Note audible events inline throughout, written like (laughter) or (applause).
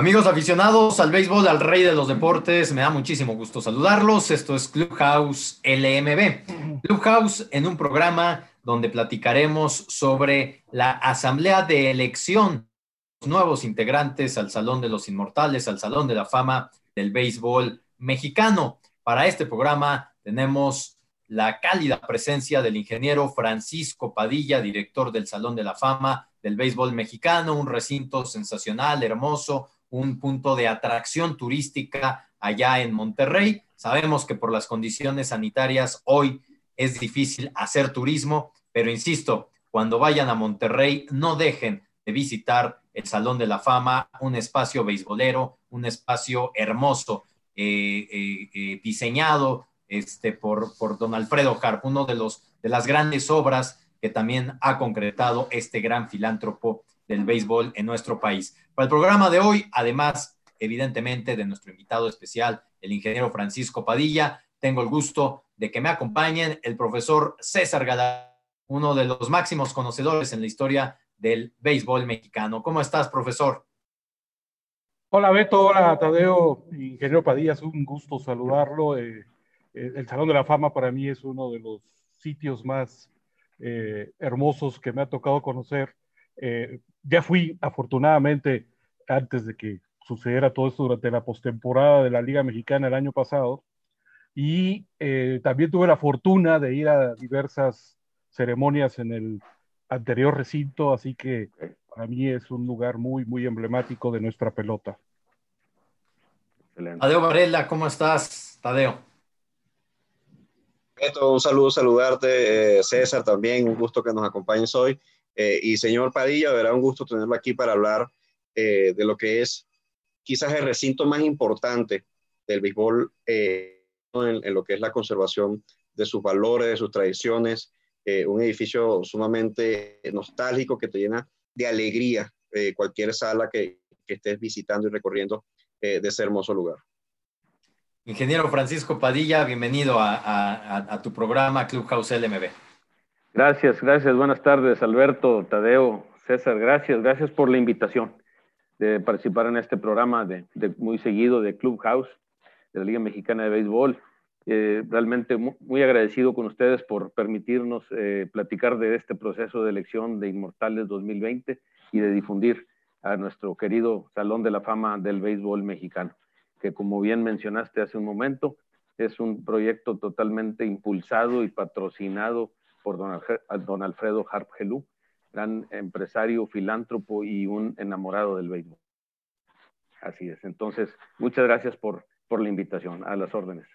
Amigos aficionados al béisbol, al rey de los deportes, me da muchísimo gusto saludarlos. Esto es Clubhouse LMB. Clubhouse en un programa donde platicaremos sobre la asamblea de elección, nuevos integrantes al Salón de los Inmortales, al Salón de la Fama del Béisbol Mexicano. Para este programa tenemos la cálida presencia del ingeniero Francisco Padilla, director del Salón de la Fama del Béisbol Mexicano, un recinto sensacional, hermoso, un punto de atracción turística allá en Monterrey. Sabemos que por las condiciones sanitarias hoy es difícil hacer turismo, pero insisto, cuando vayan a Monterrey, no dejen de visitar el Salón de la Fama, un espacio beisbolero, un espacio hermoso, eh, eh, eh, diseñado este, por, por don Alfredo Harp, uno de, los, de las grandes obras que también ha concretado este gran filántropo del béisbol en nuestro país. Para el programa de hoy, además, evidentemente, de nuestro invitado especial, el ingeniero Francisco Padilla, tengo el gusto de que me acompañen el profesor César Galán, uno de los máximos conocedores en la historia del béisbol mexicano. ¿Cómo estás, profesor? Hola, Beto. Hola, Tadeo. Ingeniero Padilla, es un gusto saludarlo. Eh, eh, el Salón de la Fama para mí es uno de los sitios más eh, hermosos que me ha tocado conocer ya fui, afortunadamente, antes de que sucediera todo esto durante la postemporada de la Liga Mexicana el año pasado, y eh, también tuve la fortuna de ir a diversas ceremonias en el anterior recinto, así que para mí es un lugar muy, muy emblemático de nuestra pelota. Tadeo Varela, ¿cómo estás, Tadeo? un saludo, saludarte, eh, César, también, un gusto que nos acompañes hoy. Eh, y señor Padilla, verá un gusto tenerlo aquí para hablar eh, de lo que es quizás el recinto más importante del béisbol eh, en, lo que es la conservación de sus valores, de sus tradiciones, un edificio sumamente nostálgico que te llena de alegría cualquier sala que, estés visitando y recorriendo de ese hermoso lugar. Ingeniero Francisco Padilla, bienvenido a, a tu programa Clubhouse LMB. Gracias, gracias. Buenas tardes, Alberto, Tadeo, César. Gracias, gracias por la invitación de participar en este programa de, muy seguido de Clubhouse de la Liga Mexicana de Béisbol. Eh, realmente muy, agradecido con ustedes por permitirnos eh, platicar de este proceso de elección de Inmortales 2020 y de difundir a nuestro querido Salón de la Fama del Béisbol Mexicano, que como bien mencionaste hace un momento, es un proyecto totalmente impulsado y patrocinado por don, Alfredo Harp Gelú, gran empresario, filántropo y un enamorado del béisbol. Así es. Entonces, muchas gracias por, por la invitación. A las órdenes.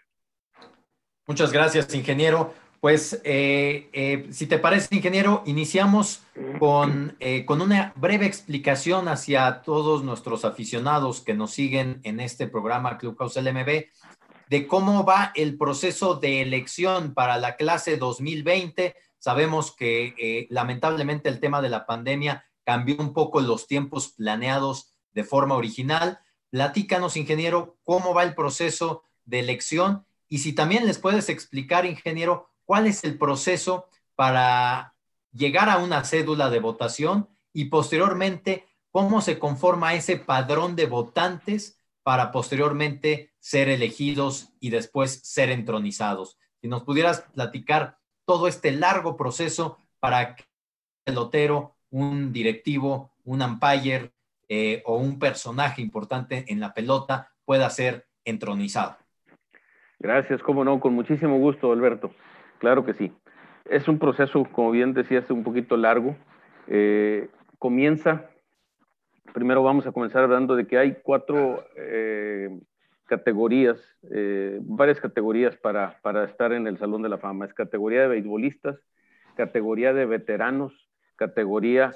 Muchas gracias, ingeniero. Pues, eh, eh, si te parece, ingeniero, iniciamos con, eh, con una breve explicación hacia todos nuestros aficionados que nos siguen en este programa Clubhouse LMB de cómo va el proceso de elección para la clase 2020. Sabemos que eh, lamentablemente el tema de la pandemia cambió un poco los tiempos planeados de forma original. Platícanos, ingeniero, cómo va el proceso de elección y si también les puedes explicar, ingeniero, cuál es el proceso para llegar a una cédula de votación y posteriormente cómo se conforma ese padrón de votantes para posteriormente ser elegidos y después ser entronizados. Si nos pudieras platicar todo este largo proceso para que el pelotero, un directivo, un umpire eh, o un personaje importante en la pelota pueda ser entronizado. Gracias, cómo no, con muchísimo gusto, Alberto. Claro que sí. Es un proceso, como bien decías, un poquito largo. Eh, comienza primero vamos a comenzar hablando de que hay cuatro eh, categorías, eh, varias categorías para, para, estar en el Salón de la Fama. Es categoría de beisbolistas, categoría de veteranos, categoría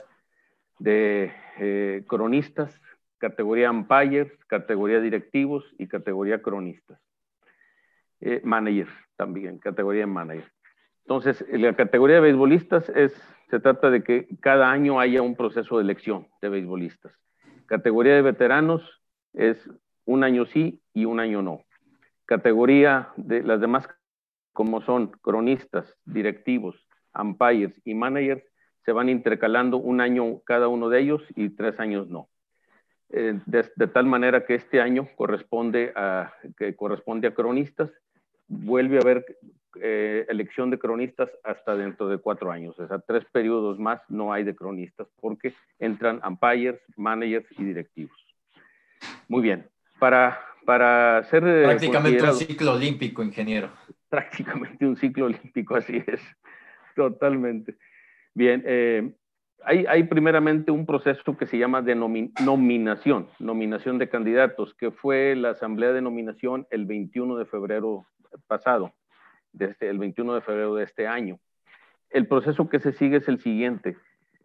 de eh, cronistas, categoría umpires, categoría directivos y categoría cronistas. managers también, categoría de manager. Entonces, la categoría de beisbolistas es, se trata de que cada año haya un proceso de elección de beisbolistas. Categoría de veteranos es un año sí y un año no. Categoría de las demás, como son cronistas, directivos, umpires y managers, se van intercalando un año cada uno de ellos y tres años no. eh, de, tal manera que este año corresponde a, que corresponde a cronistas, vuelve a haber eh, elección de cronistas hasta dentro de cuatro años, o sea, tres periodos más no hay de cronistas porque entran umpires, managers y directivos. Muy bien, para, para ser... Eh, prácticamente un ciclo olímpico, ingeniero. (laughs) Prácticamente un ciclo olímpico, así es, totalmente. Bien, eh, hay, primeramente un proceso que se llama de nominación, nominación de candidatos, que fue la asamblea de nominación el 21 de febrero pasado, desde este, el 21 de febrero de este año. El proceso que se sigue es el siguiente.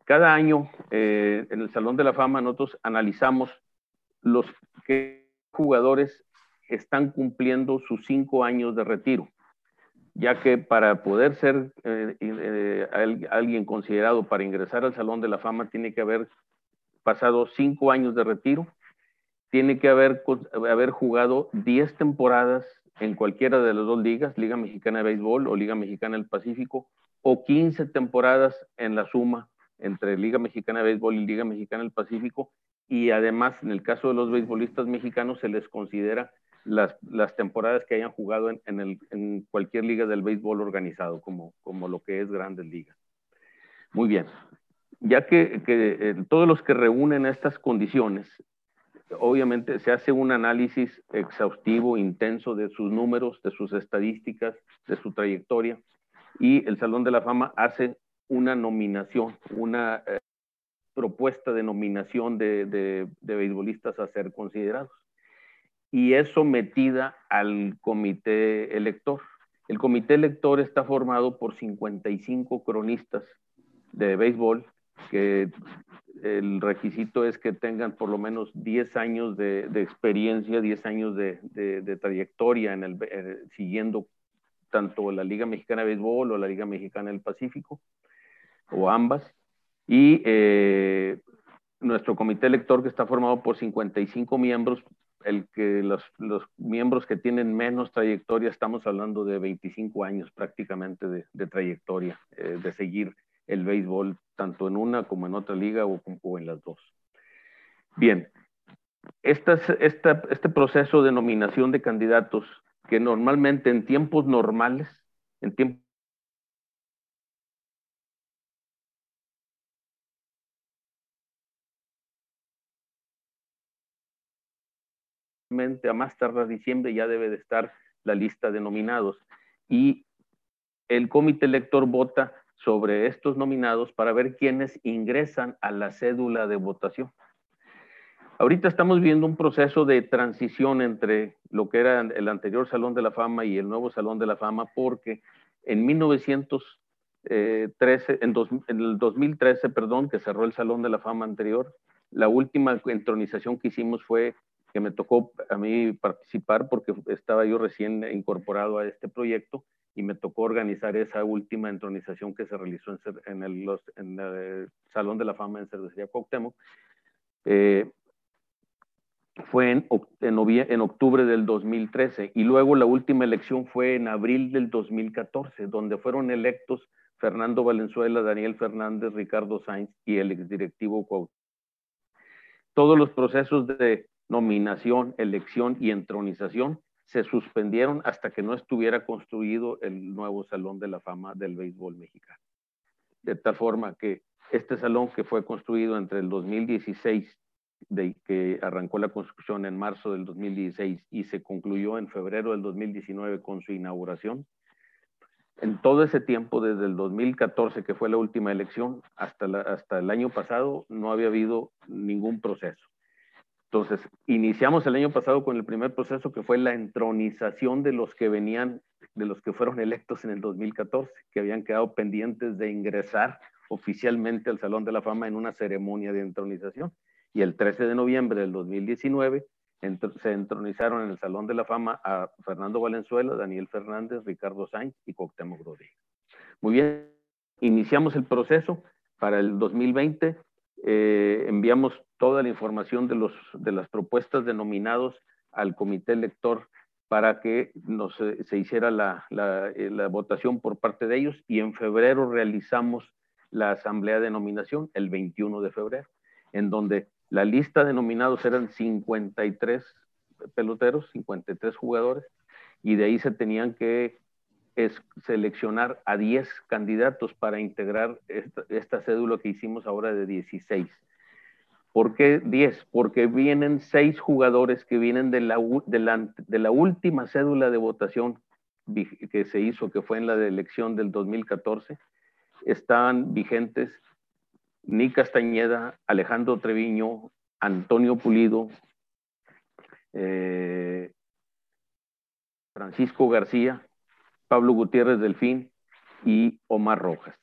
Cada año eh, en el Salón de la Fama nosotros analizamos los que jugadores están cumpliendo sus cinco años de retiro ya que para poder ser eh, eh, alguien considerado para ingresar al Salón de la Fama tiene que haber pasado cinco años de retiro, tiene que haber, haber jugado diez temporadas en cualquiera de las dos ligas, Liga Mexicana de Béisbol o Liga Mexicana del Pacífico, o 15 temporadas en la suma entre Liga Mexicana de Béisbol y Liga Mexicana del Pacífico, y además en el caso de los beisbolistas mexicanos se les considera las, las temporadas que hayan jugado en, en, cualquier liga del béisbol organizado, como, como lo que es Grandes Ligas. Muy bien. Ya que, que eh, todos los que reúnen estas condiciones, obviamente se hace un análisis exhaustivo, intenso de sus números, de sus estadísticas, de su trayectoria, y el Salón de la Fama hace una nominación, una eh, propuesta de nominación de, de, de beisbolistas a ser considerados y es sometida al comité elector. El comité elector está formado por 55 cronistas de béisbol, que el requisito es que tengan por lo menos 10 años de, experiencia, 10 años de, trayectoria en el, eh, siguiendo tanto la Liga Mexicana de Béisbol o la Liga Mexicana del Pacífico, o ambas. Y eh, nuestro comité elector, que está formado por 55 miembros, el que los, miembros que tienen menos trayectoria, estamos hablando de 25 años prácticamente de, trayectoria, eh, de seguir el béisbol tanto en una como en otra liga o, en las dos. Bien, este proceso de nominación de candidatos que normalmente en tiempos normales, en tiempos a más tardar diciembre ya debe de estar la lista de nominados. Y el comité elector vota sobre estos nominados para ver quiénes ingresan a la cédula de votación. Ahorita estamos viendo un proceso de transición entre lo que era el anterior Salón de la Fama y el nuevo Salón de la Fama, porque en 1913, en, en el 2013, perdón, que cerró el Salón de la Fama anterior, la última entronización que hicimos fue que me tocó a mí participar porque estaba yo recién incorporado a este proyecto y me tocó organizar esa última entronización que se realizó en, el, Salón de la Fama en Cervecería Cuauhtémoc. Eh, fue en, en, octubre del 2013 y luego la última elección fue en abril del 2014, donde fueron electos Fernando Valenzuela, Daniel Fernández, Ricardo Sainz y el exdirectivo Cuauhtémoc. Todos los procesos de nominación, elección y entronización se suspendieron hasta que no estuviera construido el nuevo Salón de la Fama del Béisbol Mexicano. De tal forma que este salón que fue construido entre el 2016, de que arrancó la construcción en marzo del 2016 y se concluyó en febrero del 2019 con su inauguración, en todo ese tiempo, desde el 2014, que fue la última elección, hasta, hasta el año pasado, no había habido ningún proceso. Entonces, iniciamos el año pasado con el primer proceso que fue la entronización de los que venían, de los que fueron electos en el 2014, que habían quedado pendientes de ingresar oficialmente al Salón de la Fama en una ceremonia de entronización. Y el 13 de noviembre del 2019 se entronizaron en el Salón de la Fama a Fernando Valenzuela, Daniel Fernández, Ricardo Sainz y Cuauhtémoc Rodríguez. Muy bien, iniciamos el proceso para el 2020 eh, enviamos toda la información de, los, de las propuestas de nominados al comité elector para que eh, se hiciera la, eh, la, votación por parte de ellos y en febrero realizamos la asamblea de nominación, el 21 de febrero, en donde La lista de nominados eran 53 peloteros, 53 jugadores, y de ahí se tenían que seleccionar a 10 candidatos para integrar esta, cédula que hicimos ahora de 16. ¿Por qué 10? Porque vienen seis jugadores que vienen de la, de la última cédula de votación que se hizo, que fue en la elección del 2014, están vigentes Nick Castañeda, Alejandro Treviño, Antonio Pulido, eh, Francisco García, Pablo Gutiérrez Delfín y Omar Rojas.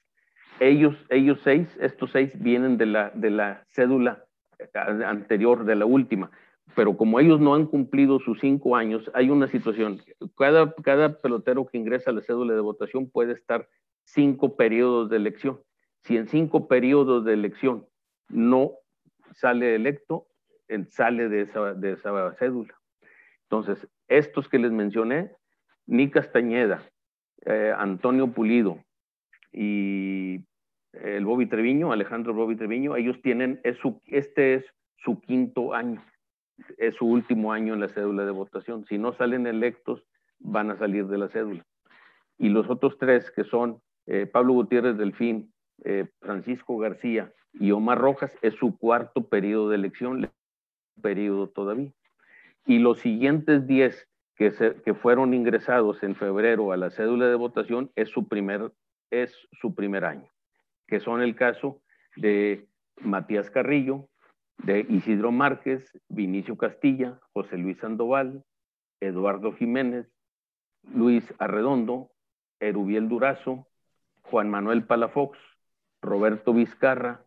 Ellos, ellos seis, estos seis vienen de la, de la cédula anterior, de la última, pero como ellos no han cumplido sus cinco años, hay una situación. Cada, cada pelotero que ingresa a la cédula de votación puede estar cinco periodos de elección. Si en cinco periodos de elección no sale electo, sale de esa, de esa cédula. Entonces, estos que les mencioné, Ni Castañeda, eh, Antonio Pulido y el Bobby Treviño, Alejandro Bobby Treviño, ellos tienen, es su, este es su quinto año, es su último año en la cédula de votación. Si no salen electos, van a salir de la cédula. Y los otros tres, que son eh, Pablo Gutiérrez Delfín, eh, Francisco García y Omar Rojas, es su cuarto periodo de elección, periodo todavía. Y los siguientes 10 que, fueron ingresados en febrero a la cédula de votación es su primer, es su primer año, que son el caso de Matías Carrillo, de Isidro Márquez, Vinicio Castilla, José Luis Sandoval, Eduardo Jiménez, Luis Arredondo, Erubiel Durazo, Juan Manuel Palafox, Roberto Vizcarra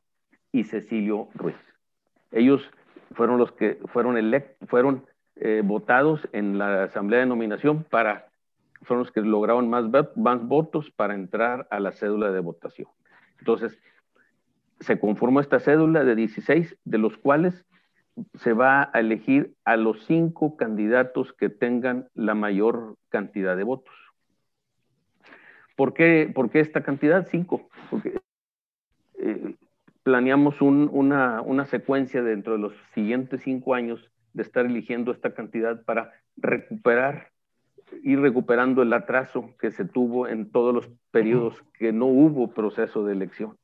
y Cecilio Ruiz. Ellos fueron los que fueron, fueron eh, votados en la asamblea de nominación para, fueron los que lograron más, más votos para entrar a la cédula de votación. Entonces, se conformó esta cédula de 16, de los cuales se va a elegir a los cinco candidatos que tengan la mayor cantidad de votos. ¿Por qué, por qué esta cantidad? Cinco. Porque eh, planeamos una, una, secuencia dentro de los siguientes cinco años de estar eligiendo esta cantidad para recuperar, ir recuperando el atraso que se tuvo en todos los periodos que no hubo proceso de elección.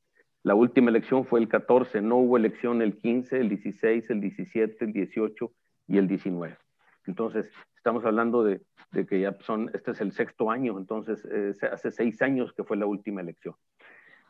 La última elección fue el 14, no hubo elección el 15, el 16, el 17, el 18 y el 19. Entonces, estamos hablando de, de que ya son, este es el sexto año, entonces eh, hace seis años que fue la última elección.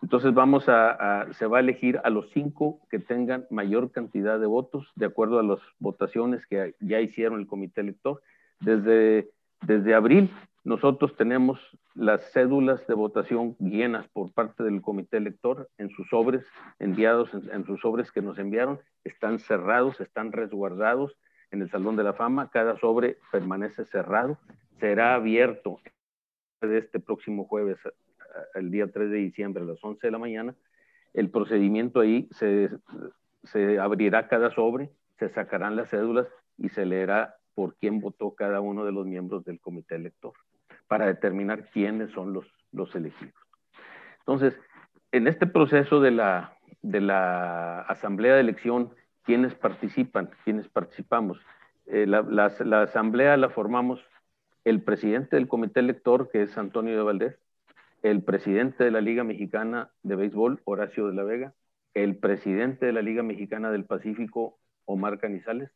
Entonces vamos a, se va a elegir a los cinco que tengan mayor cantidad de votos de acuerdo a las votaciones que ya hicieron el comité elector. Desde, desde abril nosotros tenemos las cédulas de votación llenas por parte del comité elector en sus sobres enviados, en, sus sobres que nos enviaron, están cerrados, están resguardados en el Salón de la Fama. Cada sobre permanece cerrado, será abierto de este próximo jueves el día 3 de diciembre a las 11 de la mañana, el procedimiento ahí se, se abrirá cada sobre, se sacarán las cédulas y se leerá por quién votó cada uno de los miembros del comité elector para determinar quiénes son los, los elegidos. Entonces, en este proceso de la, de la asamblea de elección, ¿quiénes participan? ¿Quiénes participamos? Eh, la, la, la, asamblea la formamos el presidente del comité elector, que es Antonio de Valdés, el presidente de la Liga Mexicana de Béisbol, Horacio de la Vega, el presidente de la Liga Mexicana del Pacífico, Omar Canizales,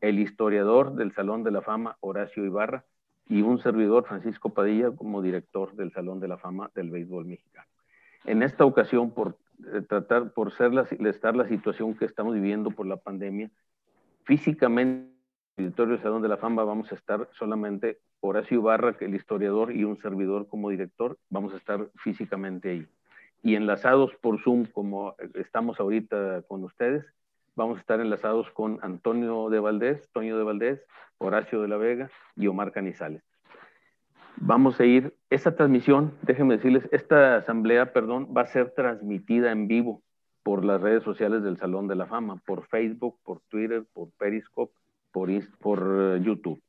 el historiador del Salón de la Fama, Horacio Ibarra, y un servidor, Francisco Padilla, como director del Salón de la Fama del Béisbol Mexicano. En esta ocasión, por eh, tratar, por ser estar la situación que estamos viviendo por la pandemia, físicamente del Salón de la Fama vamos a estar solamente Horacio Barra, el historiador, y un servidor como director, vamos a estar físicamente ahí. Y enlazados por Zoom, como estamos ahorita con ustedes, vamos a estar enlazados con Antonio de Valdés, Toño de Valdés, Horacio de la Vega y Omar Canizales. Vamos a ir, esta transmisión, déjenme decirles, esta asamblea, perdón, va a ser transmitida en vivo por las redes sociales del Salón de la Fama, por Facebook, por Twitter, por Periscope por, eh, YouTube.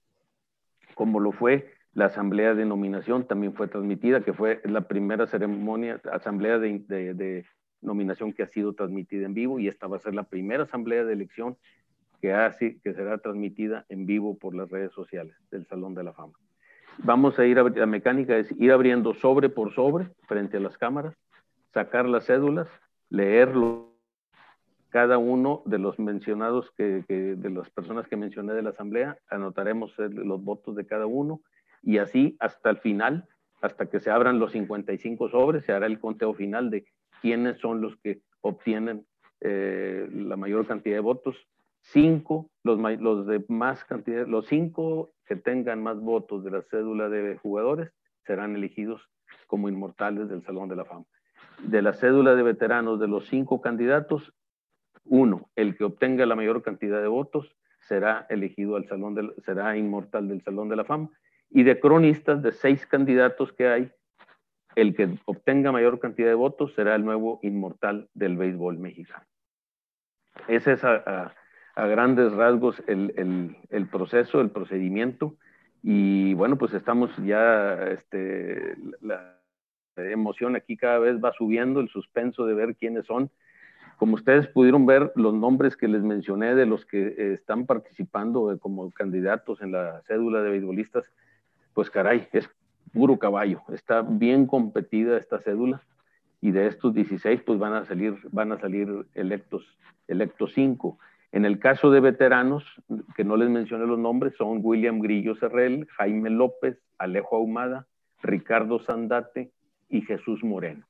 Como lo fue la asamblea de nominación, también fue transmitida, que fue la primera ceremonia, asamblea de, nominación que ha sido transmitida en vivo y esta va a ser la primera asamblea de elección que, hace, que será transmitida en vivo por las redes sociales del Salón de la Fama. Vamos a ir a la mecánica, es ir abriendo sobre por sobre frente a las cámaras, sacar las cédulas, leerlo cada uno de los mencionados, que, de las personas que mencioné de la asamblea, anotaremos los votos de cada uno y así hasta el final, hasta que se abran los 55 sobres, se hará el conteo final de quiénes son los que obtienen eh, la mayor cantidad de votos. Cinco, los, los de más cantidad, los cinco que tengan más votos de la cédula de jugadores serán elegidos como inmortales del Salón de la Fama. De la cédula de veteranos de los cinco candidatos, uno, el que obtenga la mayor cantidad de votos será elegido al Salón del, será inmortal del Salón de la Fama. Y de cronistas, de seis candidatos que hay, el que obtenga mayor cantidad de votos será el nuevo inmortal del béisbol mexicano. Ese es a, grandes rasgos el, proceso, el procedimiento. Y bueno, pues estamos ya, este, la emoción aquí cada vez va subiendo, el suspenso de ver quiénes son. Como ustedes pudieron ver, los nombres que les mencioné de los que están participando como candidatos en la cédula de beisbolistas, pues caray, es puro caballo. Está bien competida esta cédula y de estos 16 pues van a salir, van a salir electos, electos 5. En el caso de veteranos, que no les mencioné los nombres, son William Grillo Serrel, Jaime López, Alejo Ahumada, Ricardo Sandate y Jesús Moreno.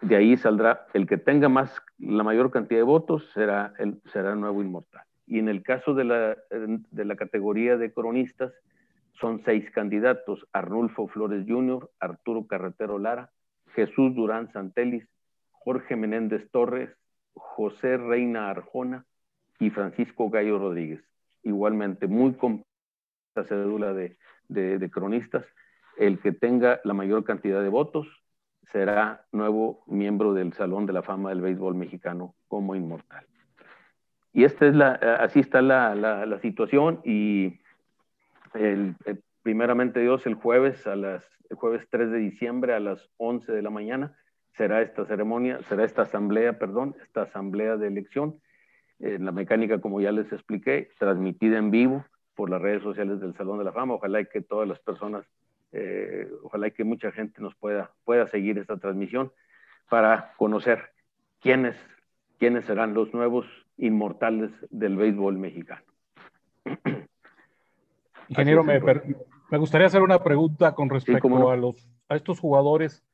De ahí saldrá el que tenga más, la mayor cantidad de votos será el, será nuevo inmortal. Y en el caso de la, de la categoría de cronistas, son seis candidatos, Arnulfo Flores Jr., Arturo Carretero Lara, Jesús Durán Santelis, Jorge Menéndez Torres, José Reina Arjona y Francisco Gallo Rodríguez. Igualmente, muy completa cédula de, de, cronistas. El que tenga la mayor cantidad de votos será nuevo miembro del Salón de la Fama del Béisbol Mexicano como inmortal. Y esta es la, así está la, la, situación y el, eh, primeramente Dios, el jueves, a las, el jueves 3 de diciembre a las 11 de la mañana, será esta ceremonia, será esta asamblea, perdón, esta asamblea de elección. En la mecánica, como ya les expliqué, transmitida en vivo por las redes sociales del Salón de la Fama. Ojalá que todas las personas, eh, ojalá que mucha gente nos pueda, pueda seguir esta transmisión para conocer quiénes, quiénes serán los nuevos inmortales del béisbol mexicano. (clears throat) Ingeniero, me, me, gustaría hacer una pregunta con respecto a, los, a estos jugadores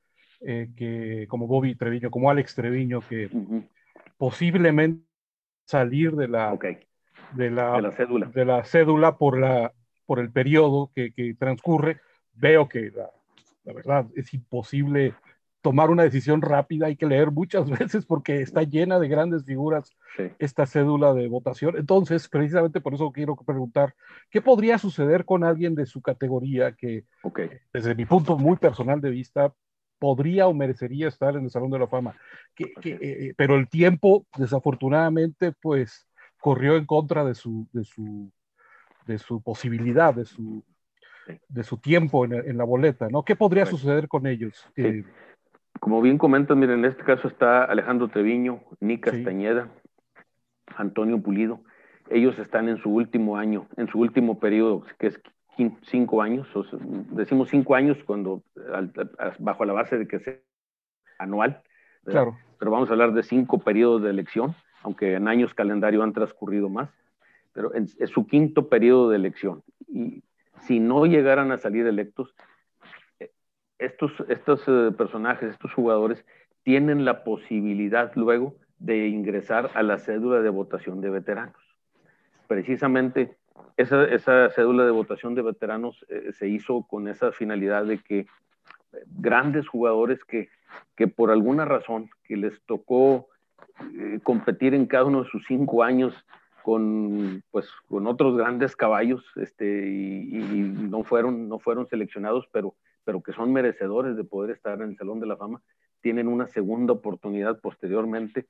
eh, que, como Bobby Treviño, como Alex Treviño, que posiblemente salir de la, de, la, cédula. de la cédula por, la, por el periodo que, que transcurre. Veo que la, la verdad es imposible tomar una decisión rápida, hay que leer muchas (laughs) veces porque está llena de grandes figuras esta cédula de votación. Entonces, precisamente por eso quiero preguntar, ¿qué podría suceder con alguien de su categoría que, desde mi punto muy personal de vista, podría o merecería estar en el Salón de la Fama? Que, eh, pero el tiempo, desafortunadamente, pues corrió en contra de su, de su, de su posibilidad, de su, de su tiempo en, la boleta, ¿no? ¿Qué podría suceder con ellos? Eh, como bien comentas, miren, en este caso está Alejandro Treviño, Nick Castañeda, Antonio Pulido. Ellos están en su último año, en su último periodo, que es cinco años. decimos cinco años cuando bajo la base de que sea anual. Claro. Pero vamos a hablar de cinco periodos de elección, aunque en años calendario han transcurrido más. Pero es su quinto periodo de elección. Y si no llegaran a salir electos, estos, estos eh, personajes, estos jugadores, tienen la posibilidad luego de ingresar a la cédula de votación de veteranos. Precisamente esa, esa cédula de votación de veteranos eh, se hizo con esa finalidad de que eh, grandes jugadores que, que por alguna razón que les tocó competir en cada uno de sus cinco años con, pues, con otros grandes caballos este, y, no, fueron, no fueron seleccionados, pero pero que son merecedores de poder estar en el Salón de la Fama, tienen una segunda oportunidad posteriormente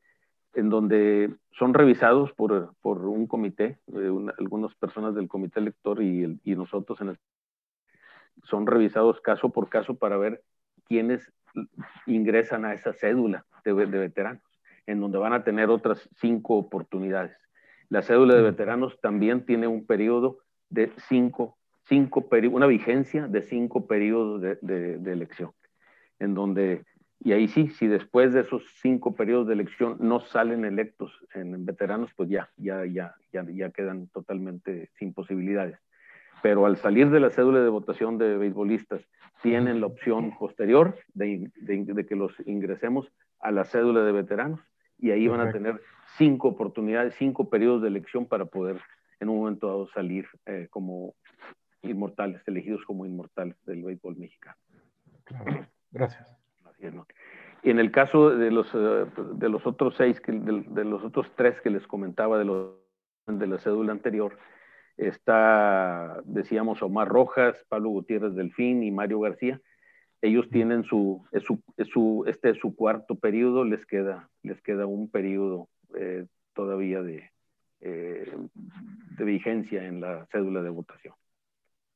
en donde son revisados por, por un comité, eh, algunas personas del comité elector y, y nosotros en el, son revisados caso por caso para ver quiénes ingresan a esa cédula. de, veteranos, en donde van a tener otras cinco oportunidades. La cédula de veteranos también tiene un periodo de cinco, cinco una vigencia de cinco periodos de, de elección, en donde y ahí sí, si después de esos cinco periodos de elección no salen electos en veteranos, pues ya, ya, ya, ya, ya quedan totalmente sin posibilidades. Pero al salir de la cédula de votación de beisbolistas, tienen la opción posterior de, de, que los ingresemos a la cédula de veteranos y ahí van a tener cinco oportunidades, cinco periodos de elección para poder en un momento dado salir eh, como inmortales, elegidos como inmortales del béisbol mexicano. Claro. Gracias. Y en el caso de los, eh, de los otros seis, de, los otros tres que les comentaba de, los, de la cédula anterior, está, decíamos, Omar Rojas, Pablo Gutiérrez Delfín y Mario García. Ellos tienen su, su, su este es su cuarto periodo, les queda, les queda un periodo eh, todavía de, eh, de vigencia en la cédula de votación.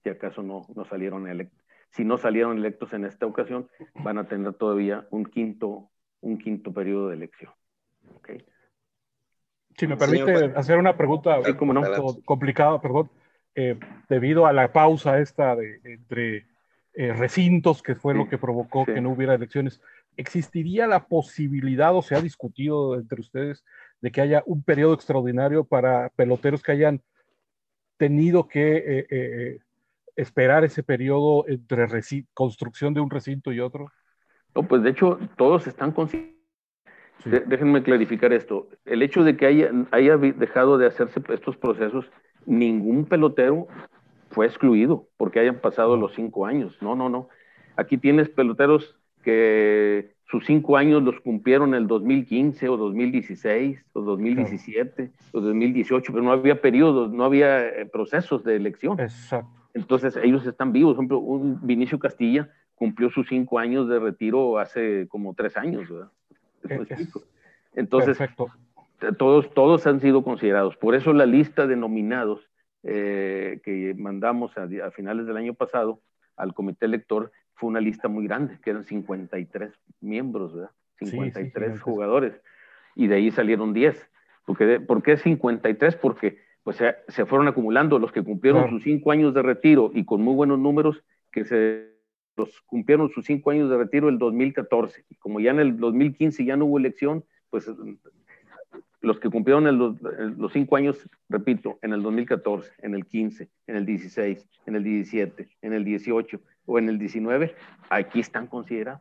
Si acaso no, no salieron electos si no salieron electos en esta ocasión, van a tener todavía un quinto, un quinto periodo de elección. Okay. Si me permite hacer una pregunta complicada, perdón, eh, debido a la pausa esta de, entre eh, recintos, que fue lo que provocó que no hubiera elecciones, ¿existiría la posibilidad o se ha discutido entre ustedes de que haya un periodo extraordinario para peloteros que hayan tenido que eh, esperar ese periodo entre construcción de un recinto y otro? No, pues de hecho todos están conscientes. Déjenme clarificar esto. El hecho de que haya, haya dejado de hacerse estos procesos, ningún pelotero fue excluido porque hayan pasado los cinco años. No, no, no. Aquí tienes peloteros que sus cinco años los cumplieron en el 2015 o 2016 o 2017 o 2018, pero no había periodos, no había eh, procesos de elección. Exacto. Entonces ellos están vivos. Por ejemplo, un Vinicio Castilla cumplió sus cinco años de retiro hace como tres años, ¿verdad? Entonces, todos, todos han sido considerados. Por eso la lista de nominados eh, que mandamos a, finales del año pasado al comité elector fue una lista muy grande, que eran 53 miembros, ¿verdad? 53 jugadores. Y de ahí salieron 10. Porque, ¿Por qué 53? Porque pues se, fueron acumulando los que cumplieron sus cinco años de retiro y con muy buenos números, que se los cumplieron sus cinco años de retiro el 2014. Y como ya en el 2015 ya no hubo elección, pues los que cumplieron los cinco años, repito, en el 2014, en el 15, en el 16, en el 17, en el 18 o en el 19, aquí están considerados.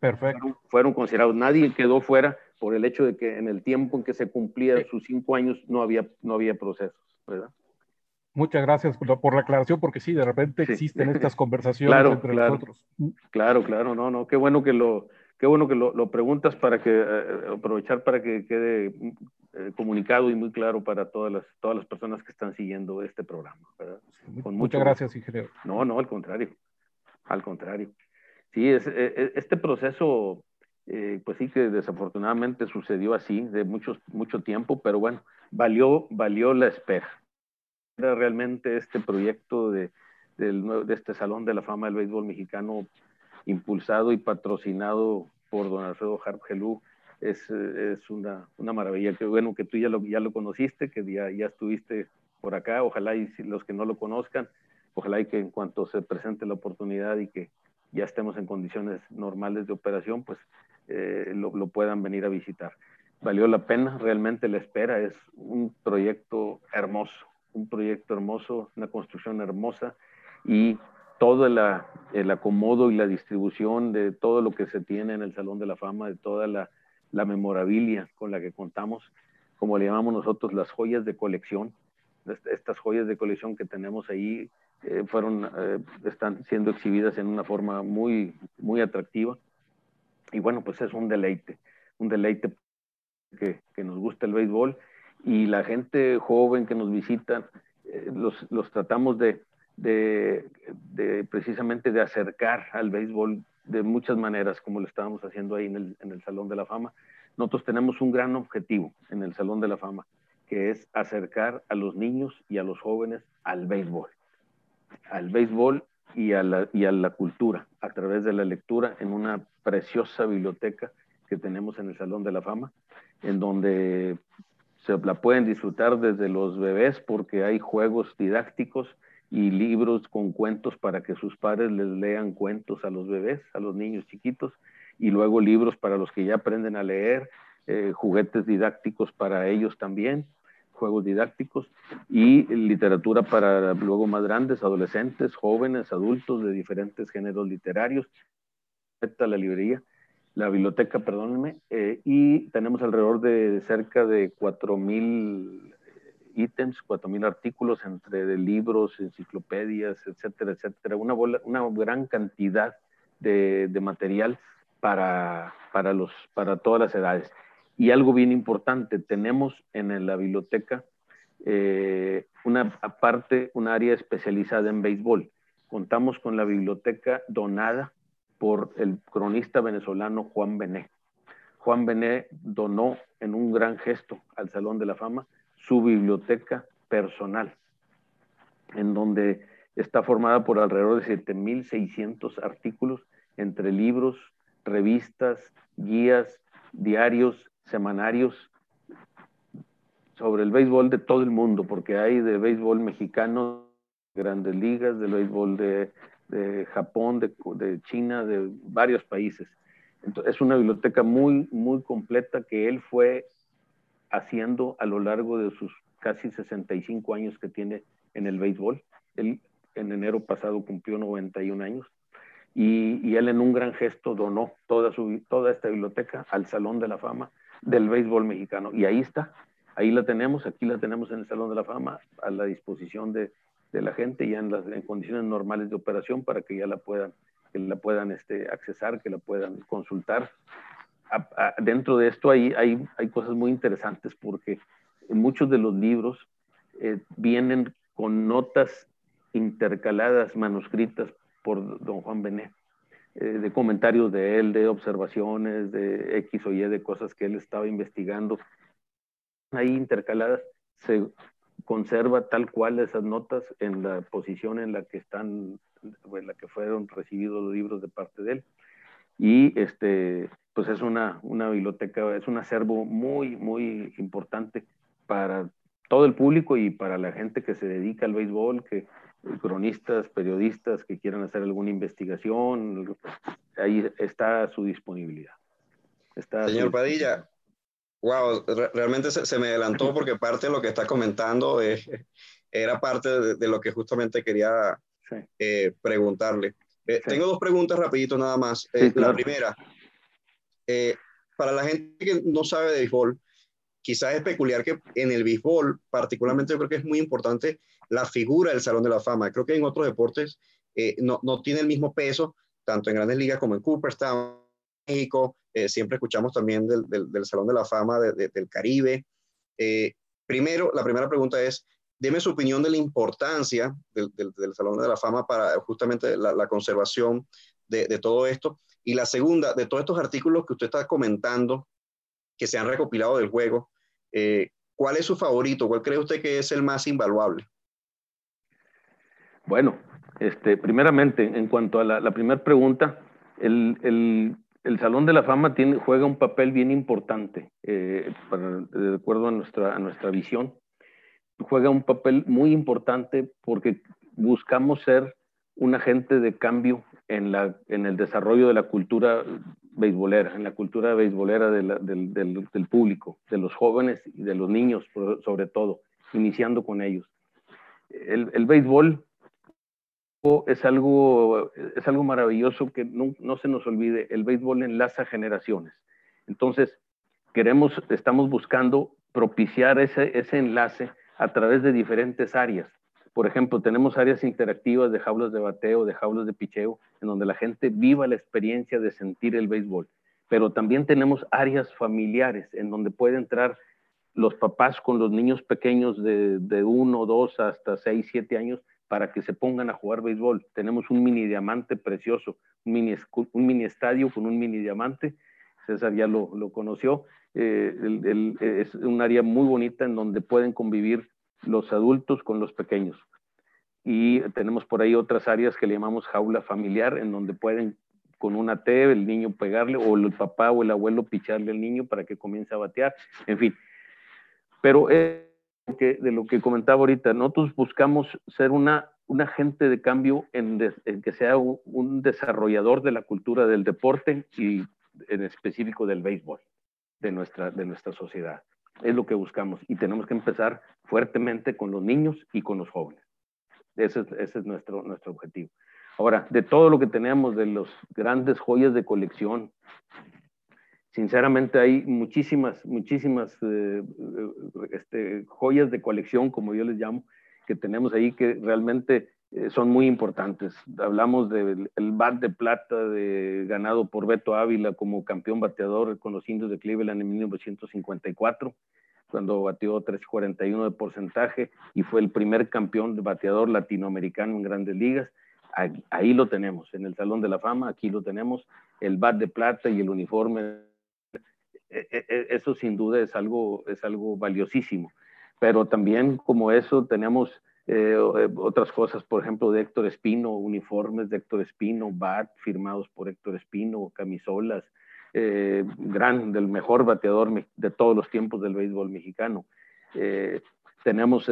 Perfecto. Fueron, considerados. Nadie quedó fuera por el hecho de que en el tiempo en que se cumplía sus cinco años no había, no había procesos, ¿verdad? Muchas gracias por la, aclaración, porque sí, de repente existen estas (laughs) conversaciones entre nosotros. Claro, claro, no, no, qué bueno que lo, qué bueno que lo, preguntas para que eh, aprovechar para que quede eh, comunicado y muy claro para todas las, todas las personas que están siguiendo este programa. muchas gracias, ingeniero. No, no, al contrario, al contrario. Sí, es, e, e, este proceso, eh, pues sí que desafortunadamente sucedió así de mucho, mucho tiempo, pero bueno, valió, valió la espera. Era realmente este proyecto de, de este Salón de la Fama del Béisbol Mexicano impulsado y patrocinado por don Alfredo Hargelú es, es una, una, maravilla. Qué bueno que tú ya lo, ya lo conociste, que ya, ya estuviste por acá. Ojalá y los que no lo conozcan, ojalá que en cuanto se presente la oportunidad y que ya estemos en condiciones normales de operación, pues eh, lo, puedan venir a visitar. Valió la pena, realmente la espera, es un proyecto hermoso, un proyecto hermoso, una construcción hermosa y todo el acomodo y la distribución de todo lo que se tiene en el Salón de la Fama, de toda la, memorabilia con la que contamos, como le llamamos nosotros, las joyas de colección, estas joyas de colección que tenemos ahí eh, fueron, eh, están siendo exhibidas en una forma muy, muy atractiva. Y bueno, pues es un deleite, un deleite que, que nos gusta el béisbol y la gente joven que nos visita, eh, los, los, tratamos de, de, precisamente de acercar al béisbol de muchas maneras, como lo estábamos haciendo ahí en el, en el Salón de la Fama. Nosotros tenemos un gran objetivo en el Salón de la Fama, que es acercar a los niños y a los jóvenes al béisbol al béisbol y a, la, y a la cultura a través de la lectura en una preciosa biblioteca que tenemos en el Salón de la Fama, en donde se la pueden disfrutar desde los bebés porque hay juegos didácticos y libros con cuentos para que sus padres les lean cuentos a los bebés, a los niños chiquitos, y luego libros para los que ya aprenden a leer, eh, juguetes didácticos para ellos también, juegos didácticos, y literatura para luego más grandes, adolescentes, jóvenes, adultos de diferentes géneros literarios. La librería, la biblioteca, perdónenme, eh, y tenemos alrededor de cerca de 4.000 ítems, 4.000 artículos entre libros, enciclopedias, etcétera, etcétera. Una, una gran cantidad de, de material para, para, los, para todas las edades. Y algo bien importante, tenemos en la biblioteca eh, una parte, un área especializada en béisbol. Contamos con la biblioteca donada por el cronista venezolano Juan Bené. Juan Bené donó en un gran gesto al Salón de la Fama su biblioteca personal, en donde está formada por alrededor de 7.600 artículos entre libros, revistas, guías, diarios, semanarios sobre el béisbol de todo el mundo, porque hay de béisbol mexicano, grandes ligas, del béisbol de, Japón, de, de, China, de varios países. Entonces, es una biblioteca muy, muy completa que él fue haciendo a lo largo de sus casi 65 años que tiene en el béisbol. Él en enero pasado cumplió 91 años y, él en un gran gesto donó toda, su, toda esta biblioteca al Salón de la Fama del béisbol mexicano. Y ahí está, ahí la tenemos, aquí la tenemos en el Salón de la Fama a la disposición de, de la gente ya en, las, en condiciones normales de operación para que ya la puedan, que la puedan este, accesar, que la puedan consultar dentro de esto hay, hay, hay, cosas muy interesantes porque muchos de los libros eh, vienen con notas intercaladas, manuscritas por don Juan Benet, eh, de comentarios de él, de observaciones, de X o Y, de cosas que él estaba investigando. Ahí intercaladas se conserva tal cual esas notas en la posición en la que están, en la que fueron recibidos los libros de parte de él. Y este, pues es una, una biblioteca, es un acervo muy, muy importante para todo el público y para la gente que se dedica al béisbol, que eh, cronistas, periodistas que quieran hacer alguna investigación, ahí está su disponibilidad. Señor Padilla, wow, realmente se, me adelantó porque parte de lo que está comentando era parte de, lo que justamente quería eh, preguntarle. Eh, tengo dos preguntas rapidito nada más. La primera, eh, para la gente que no sabe de béisbol, quizás es peculiar que en el béisbol, particularmente yo creo que es muy importante la figura del Salón de la Fama. Creo que en otros deportes eh, no, no, tiene el mismo peso, tanto en grandes ligas como en Cooperstown, México. Eh, siempre escuchamos también del, del, Salón de la Fama del Caribe. primero, la primera pregunta es, deme su opinión de la importancia del, Salón de la Fama para justamente la, conservación de, todo esto. Y la segunda, de todos estos artículos que usted está comentando, que se han recopilado del juego, eh, ¿cuál es su favorito? ¿Cuál cree usted que es el más invaluable? Bueno, este, primeramente, en cuanto a la, primera pregunta, el, el, el, Salón de la Fama tiene, juega un papel bien importante, eh, de acuerdo a nuestra, a nuestra visión. Juega un papel muy importante porque buscamos ser un agente de cambio en, la, en el desarrollo de la cultura beisbolera, en la cultura beisbolera de del, del, del, público, de los jóvenes y de los niños sobre todo, iniciando con ellos. El, el béisbol es algo, es algo maravilloso que no, no, se nos olvide, el béisbol enlaza generaciones. Entonces, queremos, estamos buscando propiciar ese, ese enlace a través de diferentes áreas. Por ejemplo, tenemos áreas interactivas de jaulas de bateo, de jaulas de picheo, en donde la gente viva la experiencia de sentir el béisbol. Pero también tenemos áreas familiares en donde puede entrar los papás con los niños pequeños de, de uno, dos hasta seis, siete años para que se pongan a jugar béisbol. Tenemos un mini diamante precioso, un mini, estadio con un mini diamante. César ya lo conoció. Eh, es un área muy bonita en donde pueden convivir los adultos con los pequeños. Y tenemos por ahí otras áreas que le llamamos jaula familiar, en donde pueden con una T, el niño pegarle, o el papá o el abuelo picharle al niño para que comience a batear, en fin. Pero de lo que comentaba ahorita, nosotros buscamos ser una, un agente de cambio en, que sea un, desarrollador de la cultura del deporte y en específico del béisbol de nuestra, de nuestra sociedad. Es lo que buscamos y tenemos que empezar fuertemente con los niños y con los jóvenes. Ese es, ese es nuestro, nuestro objetivo. Ahora, de todo lo que tenemos, de los grandes joyas de colección, sinceramente hay muchísimas, muchísimas eh, eh, este, joyas de colección, como yo les llamo, que tenemos ahí que realmente eh, son muy importantes. Hablamos del bat de plata de, ganado por Beto Ávila como campeón bateador con los indios de Cleveland en 1954, cuando batió 3.41 de porcentaje y fue el primer campeón de bateador latinoamericano en grandes ligas ahí, lo tenemos, en el Salón de la Fama, aquí lo tenemos, el bat de plata y el uniforme. E, e, e, eso sin duda es algo, es algo valiosísimo. Pero también como eso tenemos eh, eh, otras cosas, por ejemplo, de Héctor Espino, uniformes de Héctor Espino, bat firmados por Héctor Espino, camisolas, eh, gran, del mejor bateador de todos los tiempos del béisbol mexicano. tenemos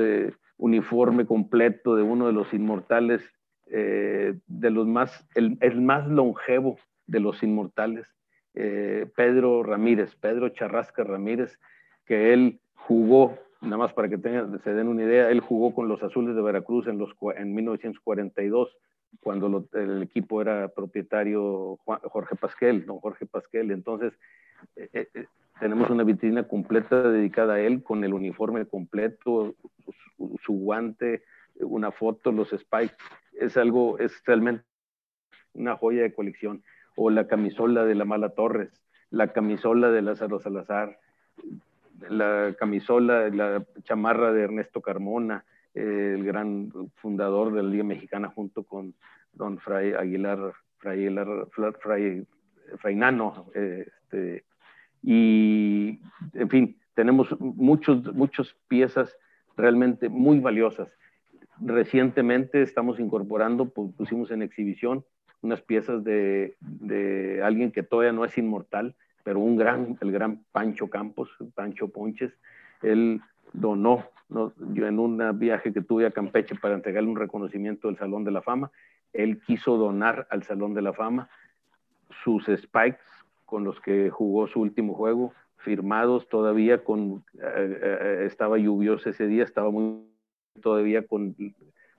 uniforme completo de uno de los inmortales eh, de los más, el, más longevo de los inmortales, eh, Pedro Ramírez, Pedro Charrasca Ramírez, que él jugó, nada más para que tengan, se den una idea, él jugó con los Azules de Veracruz en, los, en 1942, cuando el equipo era propietario Jorge Pasquel, don Jorge Pasquel. Entonces, eh, tenemos una vitrina completa dedicada a él, con el uniforme completo, su guante, una foto, los spikes es algo, es realmente una joya de colección. O la camisola de la Mala Torres, la camisola de Lázaro Salazar, la camisola, la chamarra de Ernesto Carmona, el gran fundador de la Liga Mexicana junto con don Fray Aguilar, Fray, Aguilar, Fray, Fray Nano, este, y en fin, tenemos muchos, muchas piezas realmente muy valiosas. Recientemente estamos incorporando, pusimos en exhibición unas piezas de, de, alguien que todavía no es inmortal, pero un gran, el gran Pancho Campos, Pancho Ponches, él donó, yo en un viaje que tuve a Campeche para entregarle un reconocimiento del Salón de la Fama, él quiso donar al Salón de la Fama sus spikes con los que jugó su último juego, firmados todavía con, eh, eh, estaba lluvioso ese día, estaba muy todavía con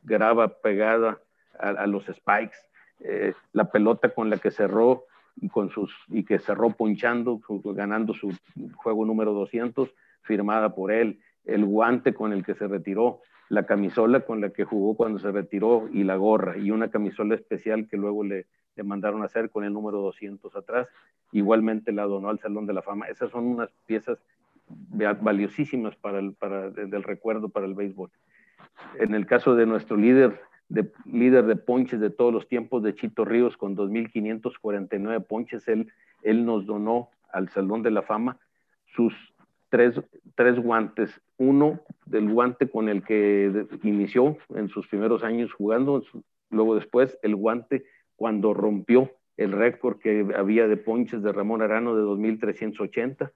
grava pegada a, los spikes, eh, la pelota con la que cerró con sus, y que cerró ponchando, ganando su juego número 200, firmada por él, el guante con el que se retiró, la camisola con la que jugó cuando se retiró y la gorra y una camisola especial que luego le, le mandaron a hacer con el número 200 atrás. Igualmente la donó al Salón de la Fama. Esas son unas piezas valiosísimas para el, para, del recuerdo para el béisbol en el caso de nuestro líder de, líder de ponches de todos los tiempos de Chito Ríos con 2.549 ponches, él, él nos donó al Salón de la Fama sus tres, tres guantes. Uno del guante con el que inició en sus primeros años jugando, luego después el guante cuando rompió el récord que había de ponches de Ramón Arano de 2.380.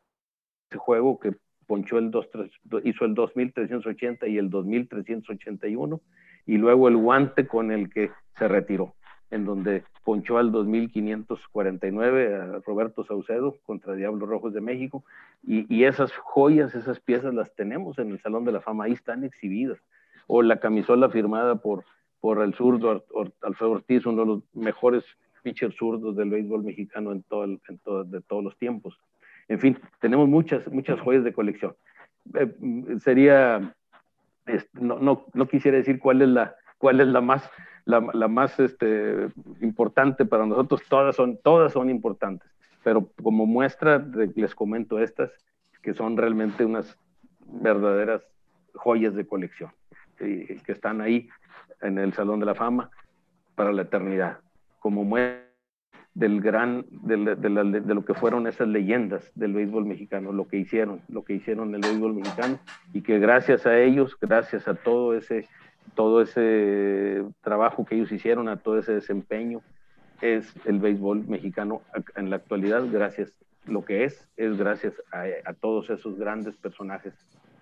Ese juego que ponchó el 2, hizo el 2380 y el 2381, y luego el guante con el que se retiró, en donde ponchó al 2549 a Roberto Saucedo contra Diablos Rojos de México, y, esas joyas, esas piezas las tenemos en el Salón de la Fama, ahí están exhibidas, o la camisola firmada por, por el zurdo Alfredo Ortiz, uno de los mejores pitchers zurdos del béisbol mexicano en, todo en todo, de todos los tiempos. En fin, tenemos muchas, muchas joyas de colección. Eh, sería, no, no, no, quisiera decir cuál es la, cuál es la más, la, la, más este, importante para nosotros, todas son, todas son importantes, pero como muestra les comento estas, que son realmente unas verdaderas joyas de colección, que están ahí en el Salón de la Fama para la eternidad, como muestra del gran, de, lo que fueron esas leyendas del béisbol mexicano, lo que hicieron, lo que hicieron el béisbol mexicano y que gracias a ellos, gracias a todo ese, todo ese trabajo que ellos hicieron, a todo ese desempeño, es el béisbol mexicano en la actualidad, gracias, lo que es, es gracias a, todos esos grandes personajes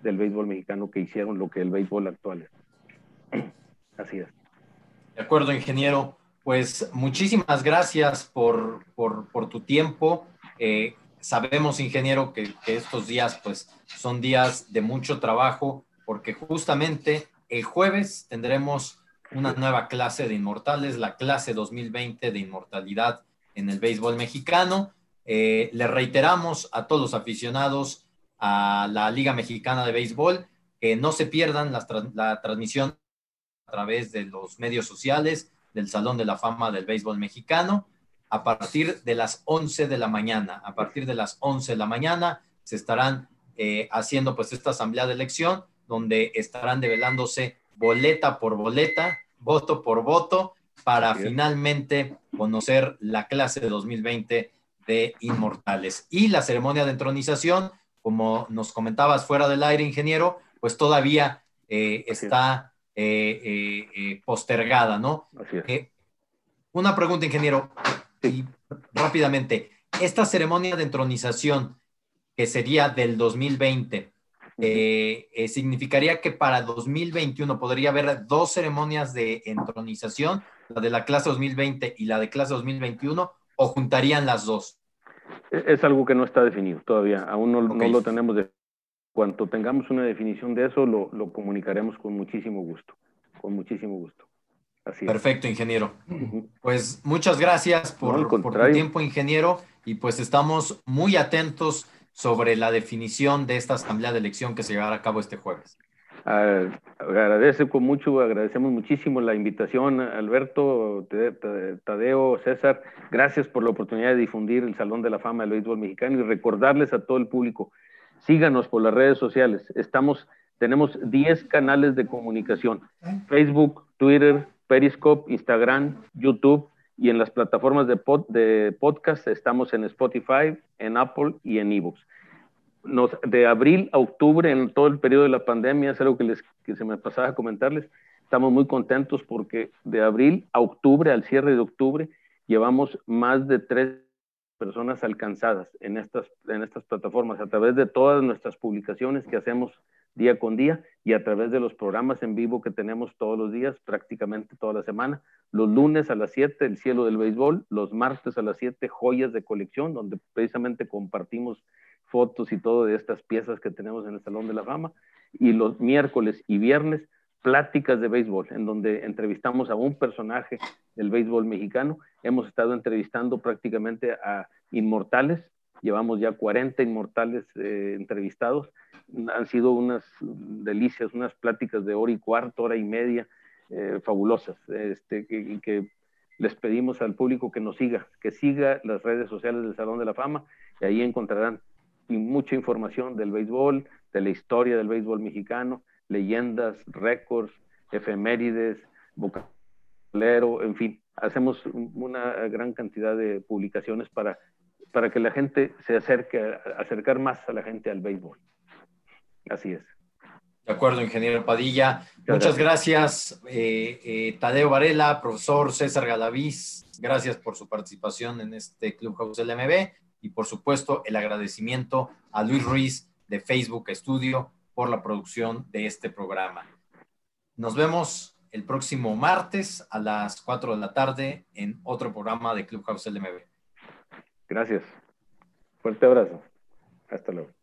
del béisbol mexicano que hicieron lo que el béisbol actual es. Así es. De acuerdo, ingeniero. Pues muchísimas gracias por, por, tu tiempo. Eh, sabemos, ingeniero, que, estos días pues son días de mucho trabajo porque justamente el jueves tendremos una nueva clase de inmortales, la clase 2020 de inmortalidad en el béisbol mexicano. Eh, le reiteramos a todos los aficionados a la Liga Mexicana de Béisbol que no se pierdan la transmisión a través de los medios sociales del Salón de la Fama del Béisbol Mexicano a partir de las 11 de la mañana. A partir de las 11 de la mañana se estarán eh, haciendo pues esta asamblea de elección donde estarán develándose boleta por boleta, voto por voto, para finalmente conocer la clase de 2020 de Inmortales. Y la ceremonia de entronización, como nos comentabas fuera del aire, ingeniero, pues todavía eh, está postergada, ¿no? una pregunta, ingeniero, y rápidamente. Esta ceremonia de entronización, que sería del 2020, eh, eh, significaría que para 2021 podría haber dos ceremonias de entronización, la de la clase 2020 y la de clase 2021, o juntarían las dos. E-, es algo que no está definido todavía, aún no, lo tenemos. Cuanto tengamos una definición de eso, lo, comunicaremos con muchísimo gusto, con muchísimo gusto. Así Perfecto, ingeniero. Pues muchas gracias por, por tu tiempo, ingeniero, y pues estamos muy atentos sobre la definición de esta asamblea de elección que se llevará a cabo este jueves. agradece con mucho, agradecemos muchísimo la invitación, Alberto, Tadeo, César. Gracias por la oportunidad de difundir el Salón de la Fama del Béisbol Mexicano y recordarles a todo el público, síganos por las redes sociales. Estamos, tenemos 10 canales de comunicación, Facebook, Twitter, Periscope, Instagram, YouTube y en las plataformas de, podcast estamos en Spotify, en Apple y en eBooks. de abril a octubre, en todo el periodo de la pandemia, es algo que, que se me pasaba a comentarles, estamos muy contentos porque de abril a octubre, al cierre de octubre, llevamos más de tres personas alcanzadas en estas, en estas plataformas a través de todas nuestras publicaciones que hacemos día con día y a través de los programas en vivo que tenemos todos los días, prácticamente toda la semana. Los lunes a las 7, El Cielo del Béisbol, los martes a las 7, Joyas de Colección, donde precisamente compartimos fotos y todo de estas piezas que tenemos en el Salón de la Fama, y los miércoles y viernes, Pláticas de Béisbol, en donde entrevistamos a un personaje del béisbol mexicano. Hemos estado entrevistando prácticamente a inmortales, llevamos ya 40 inmortales eh, entrevistados. Han sido unas delicias, unas pláticas de hora y cuarto, hora y media, eh, fabulosas, este, que, que, les pedimos al público que nos siga, que siga las redes sociales del Salón de la Fama, y ahí encontrarán mucha información del béisbol, de la historia del béisbol mexicano, leyendas, récords, efemérides, vocabulario, en fin, hacemos una gran cantidad de publicaciones para, para que la gente se acerque, acercar más a la gente al béisbol. Así es. De acuerdo, ingeniero Padilla. Muchas gracias, eh, eh, Tadeo Varela, profesor César Galaviz. Gracias por su participación en este Clubhouse LMB y, por supuesto, el agradecimiento a Luis Ruiz de Facebook Studio por la producción de este programa. Nos vemos el próximo martes a las 4 de la tarde en otro programa de Clubhouse LMB. Gracias. Fuerte abrazo. Hasta luego.